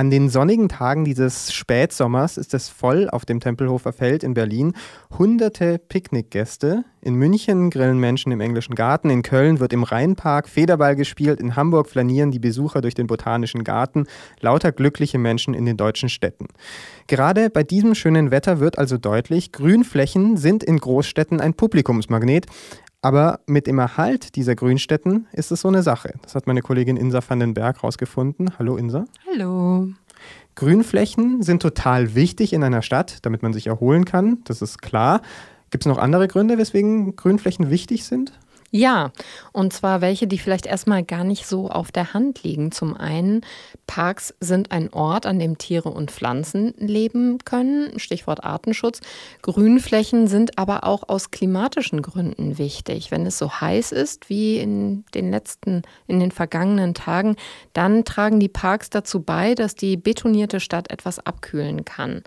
An den sonnigen Tagen dieses Spätsommers ist es voll auf dem Tempelhofer Feld in Berlin. Hunderte Picknickgäste. In München grillen Menschen im englischen Garten. In Köln wird im Rheinpark Federball gespielt. In Hamburg flanieren die Besucher durch den Botanischen Garten. Lauter glückliche Menschen in den deutschen Städten. Gerade bei diesem schönen Wetter wird also deutlich, Grünflächen sind in Großstädten ein Publikumsmagnet. Aber mit dem Erhalt dieser Grünstätten ist es so eine Sache. Das hat meine Kollegin Insa van den Berg rausgefunden. Hallo Insa. Hallo. Grünflächen sind total wichtig in einer Stadt, damit man sich erholen kann. Das ist klar. Gibt es noch andere Gründe, weswegen Grünflächen wichtig sind? Ja, und zwar welche, die vielleicht erstmal gar nicht so auf der Hand liegen. Zum einen, Parks sind ein Ort, an dem Tiere und Pflanzen leben können, Stichwort Artenschutz. Grünflächen sind aber auch aus klimatischen Gründen wichtig. Wenn es so heiß ist wie in den letzten, in den vergangenen Tagen, dann tragen die Parks dazu bei, dass die betonierte Stadt etwas abkühlen kann.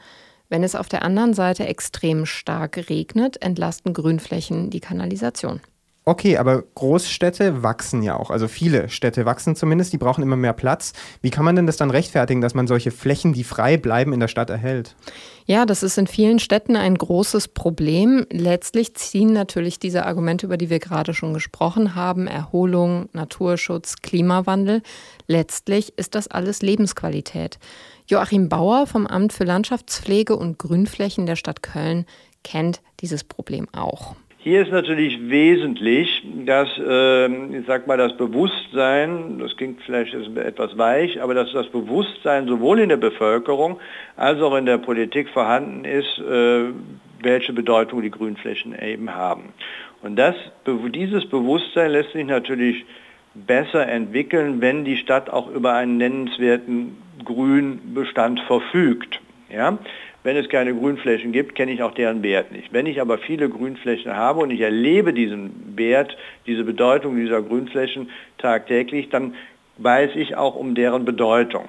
Wenn es auf der anderen Seite extrem stark regnet, entlasten Grünflächen die Kanalisation. Okay, aber Großstädte wachsen ja auch. Also viele Städte wachsen zumindest, die brauchen immer mehr Platz. Wie kann man denn das dann rechtfertigen, dass man solche Flächen, die frei bleiben, in der Stadt erhält? Ja, das ist in vielen Städten ein großes Problem. Letztlich ziehen natürlich diese Argumente, über die wir gerade schon gesprochen haben, Erholung, Naturschutz, Klimawandel. Letztlich ist das alles Lebensqualität. Joachim Bauer vom Amt für Landschaftspflege und Grünflächen der Stadt Köln kennt dieses Problem auch. Hier ist natürlich wesentlich, dass, äh, ich sag mal, das Bewusstsein, das klingt vielleicht etwas weich, aber dass das Bewusstsein sowohl in der Bevölkerung als auch in der Politik vorhanden ist, äh, welche Bedeutung die Grünflächen eben haben. Und das, dieses Bewusstsein lässt sich natürlich besser entwickeln, wenn die Stadt auch über einen nennenswerten Grünbestand verfügt. Ja? Wenn es keine Grünflächen gibt, kenne ich auch deren Wert nicht. Wenn ich aber viele Grünflächen habe und ich erlebe diesen Wert, diese Bedeutung dieser Grünflächen tagtäglich, dann weiß ich auch um deren Bedeutung.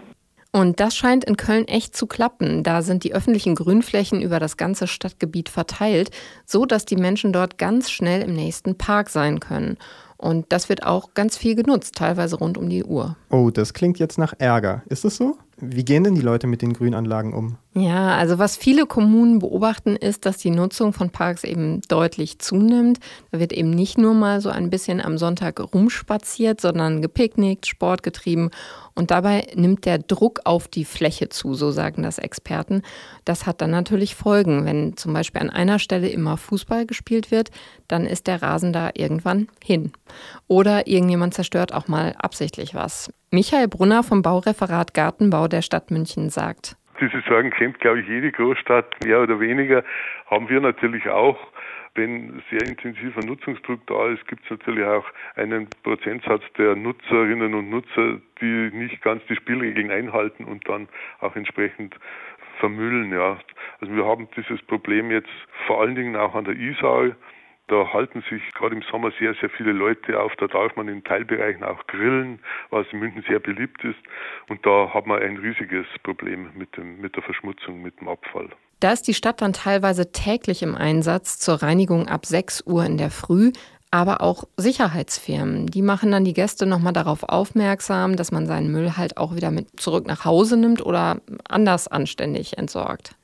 Und das scheint in Köln echt zu klappen. Da sind die öffentlichen Grünflächen über das ganze Stadtgebiet verteilt, so dass die Menschen dort ganz schnell im nächsten Park sein können. Und das wird auch ganz viel genutzt, teilweise rund um die Uhr. Oh, das klingt jetzt nach Ärger. Ist es so? Wie gehen denn die Leute mit den Grünanlagen um? Ja, also was viele Kommunen beobachten, ist, dass die Nutzung von Parks eben deutlich zunimmt. Da wird eben nicht nur mal so ein bisschen am Sonntag rumspaziert, sondern gepicknickt, Sport getrieben. Und dabei nimmt der Druck auf die Fläche zu, so sagen das Experten. Das hat dann natürlich Folgen. Wenn zum Beispiel an einer Stelle immer Fußball gespielt wird, dann ist der Rasen da irgendwann hin. Oder irgendjemand zerstört auch mal absichtlich was. Michael Brunner vom Baureferat Gartenbau der Stadt München sagt. Diese Sorgen kennt, glaube ich, jede Großstadt mehr oder weniger. Haben wir natürlich auch. Wenn sehr intensiver Nutzungsdruck da ist, gibt es natürlich auch einen Prozentsatz der Nutzerinnen und Nutzer, die nicht ganz die Spielregeln einhalten und dann auch entsprechend vermüllen. Ja. Also wir haben dieses Problem jetzt vor allen Dingen auch an der Isar. Da halten sich gerade im Sommer sehr, sehr viele Leute auf. Da darf man in Teilbereichen auch grillen, was in München sehr beliebt ist. Und da hat man ein riesiges Problem mit, dem, mit der Verschmutzung, mit dem Abfall. Da ist die Stadt dann teilweise täglich im Einsatz zur Reinigung ab 6 Uhr in der Früh. Aber auch Sicherheitsfirmen, die machen dann die Gäste nochmal darauf aufmerksam, dass man seinen Müll halt auch wieder mit zurück nach Hause nimmt oder anders anständig entsorgt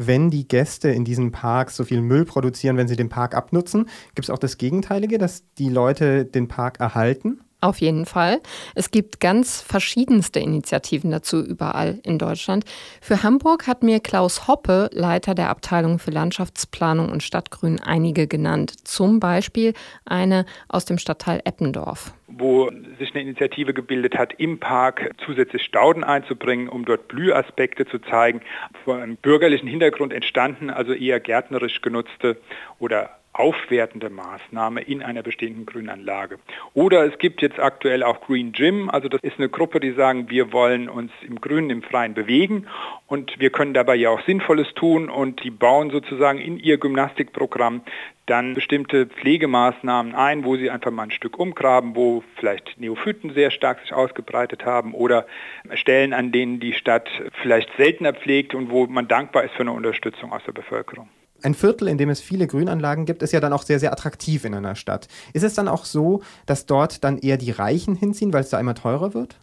wenn die Gäste in diesen Parks so viel Müll produzieren, wenn sie den Park abnutzen? Gibt es auch das Gegenteilige, dass die Leute den Park erhalten? Auf jeden Fall. Es gibt ganz verschiedenste Initiativen dazu überall in Deutschland. Für Hamburg hat mir Klaus Hoppe, Leiter der Abteilung für Landschaftsplanung und Stadtgrün, einige genannt. Zum Beispiel eine aus dem Stadtteil Eppendorf. Wo sich eine Initiative gebildet hat, im Park zusätzlich Stauden einzubringen, um dort Blühaspekte zu zeigen. Vor einem bürgerlichen Hintergrund entstanden, also eher gärtnerisch genutzte oder aufwertende Maßnahme in einer bestehenden Grünanlage. Oder es gibt jetzt aktuell auch Green Gym, also das ist eine Gruppe, die sagen, wir wollen uns im Grünen, im Freien bewegen und wir können dabei ja auch Sinnvolles tun und die bauen sozusagen in ihr Gymnastikprogramm dann bestimmte Pflegemaßnahmen ein, wo sie einfach mal ein Stück umgraben, wo vielleicht Neophyten sehr stark sich ausgebreitet haben oder Stellen, an denen die Stadt vielleicht seltener pflegt und wo man dankbar ist für eine Unterstützung aus der Bevölkerung. Ein Viertel, in dem es viele Grünanlagen gibt, ist ja dann auch sehr, sehr attraktiv in einer Stadt. Ist es dann auch so, dass dort dann eher die Reichen hinziehen, weil es da immer teurer wird?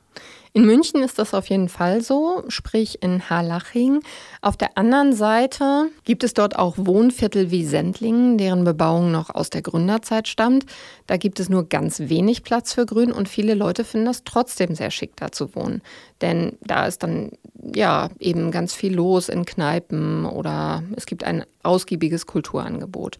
In München ist das auf jeden Fall so, sprich in Harlaching. Auf der anderen Seite gibt es dort auch Wohnviertel wie Sendlingen, deren Bebauung noch aus der Gründerzeit stammt. Da gibt es nur ganz wenig Platz für Grün und viele Leute finden das trotzdem sehr schick, da zu wohnen. Denn da ist dann ja eben ganz viel los in Kneipen oder es gibt ein ausgiebiges Kulturangebot.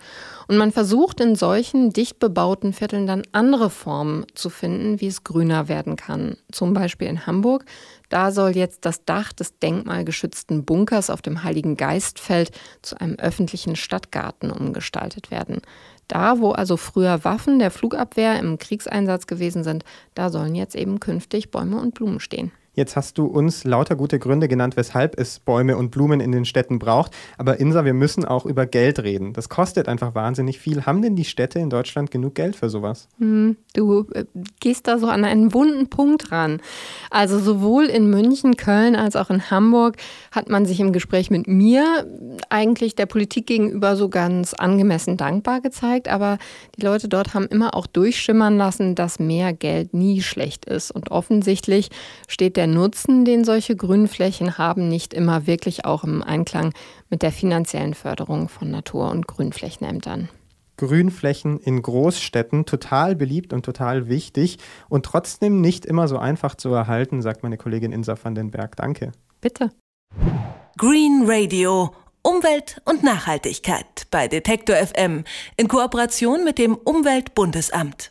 Und man versucht in solchen dicht bebauten Vierteln dann andere Formen zu finden, wie es grüner werden kann. Zum Beispiel in Hamburg. Da soll jetzt das Dach des denkmalgeschützten Bunkers auf dem Heiligen Geistfeld zu einem öffentlichen Stadtgarten umgestaltet werden. Da, wo also früher Waffen der Flugabwehr im Kriegseinsatz gewesen sind, da sollen jetzt eben künftig Bäume und Blumen stehen. Jetzt hast du uns lauter gute Gründe genannt, weshalb es Bäume und Blumen in den Städten braucht. Aber Insa, wir müssen auch über Geld reden. Das kostet einfach wahnsinnig viel. Haben denn die Städte in Deutschland genug Geld für sowas? Hm, du äh, gehst da so an einen wunden Punkt ran. Also sowohl in München, Köln als auch in Hamburg hat man sich im Gespräch mit mir eigentlich der Politik gegenüber so ganz angemessen dankbar gezeigt. Aber die Leute dort haben immer auch durchschimmern lassen, dass mehr Geld nie schlecht ist. Und offensichtlich steht der der Nutzen, den solche Grünflächen haben, nicht immer wirklich auch im Einklang mit der finanziellen Förderung von Natur- und Grünflächenämtern. Grünflächen in Großstädten total beliebt und total wichtig und trotzdem nicht immer so einfach zu erhalten, sagt meine Kollegin Insa van den Berg. Danke. Bitte. Green Radio. Umwelt und Nachhaltigkeit bei Detektor FM in Kooperation mit dem Umweltbundesamt.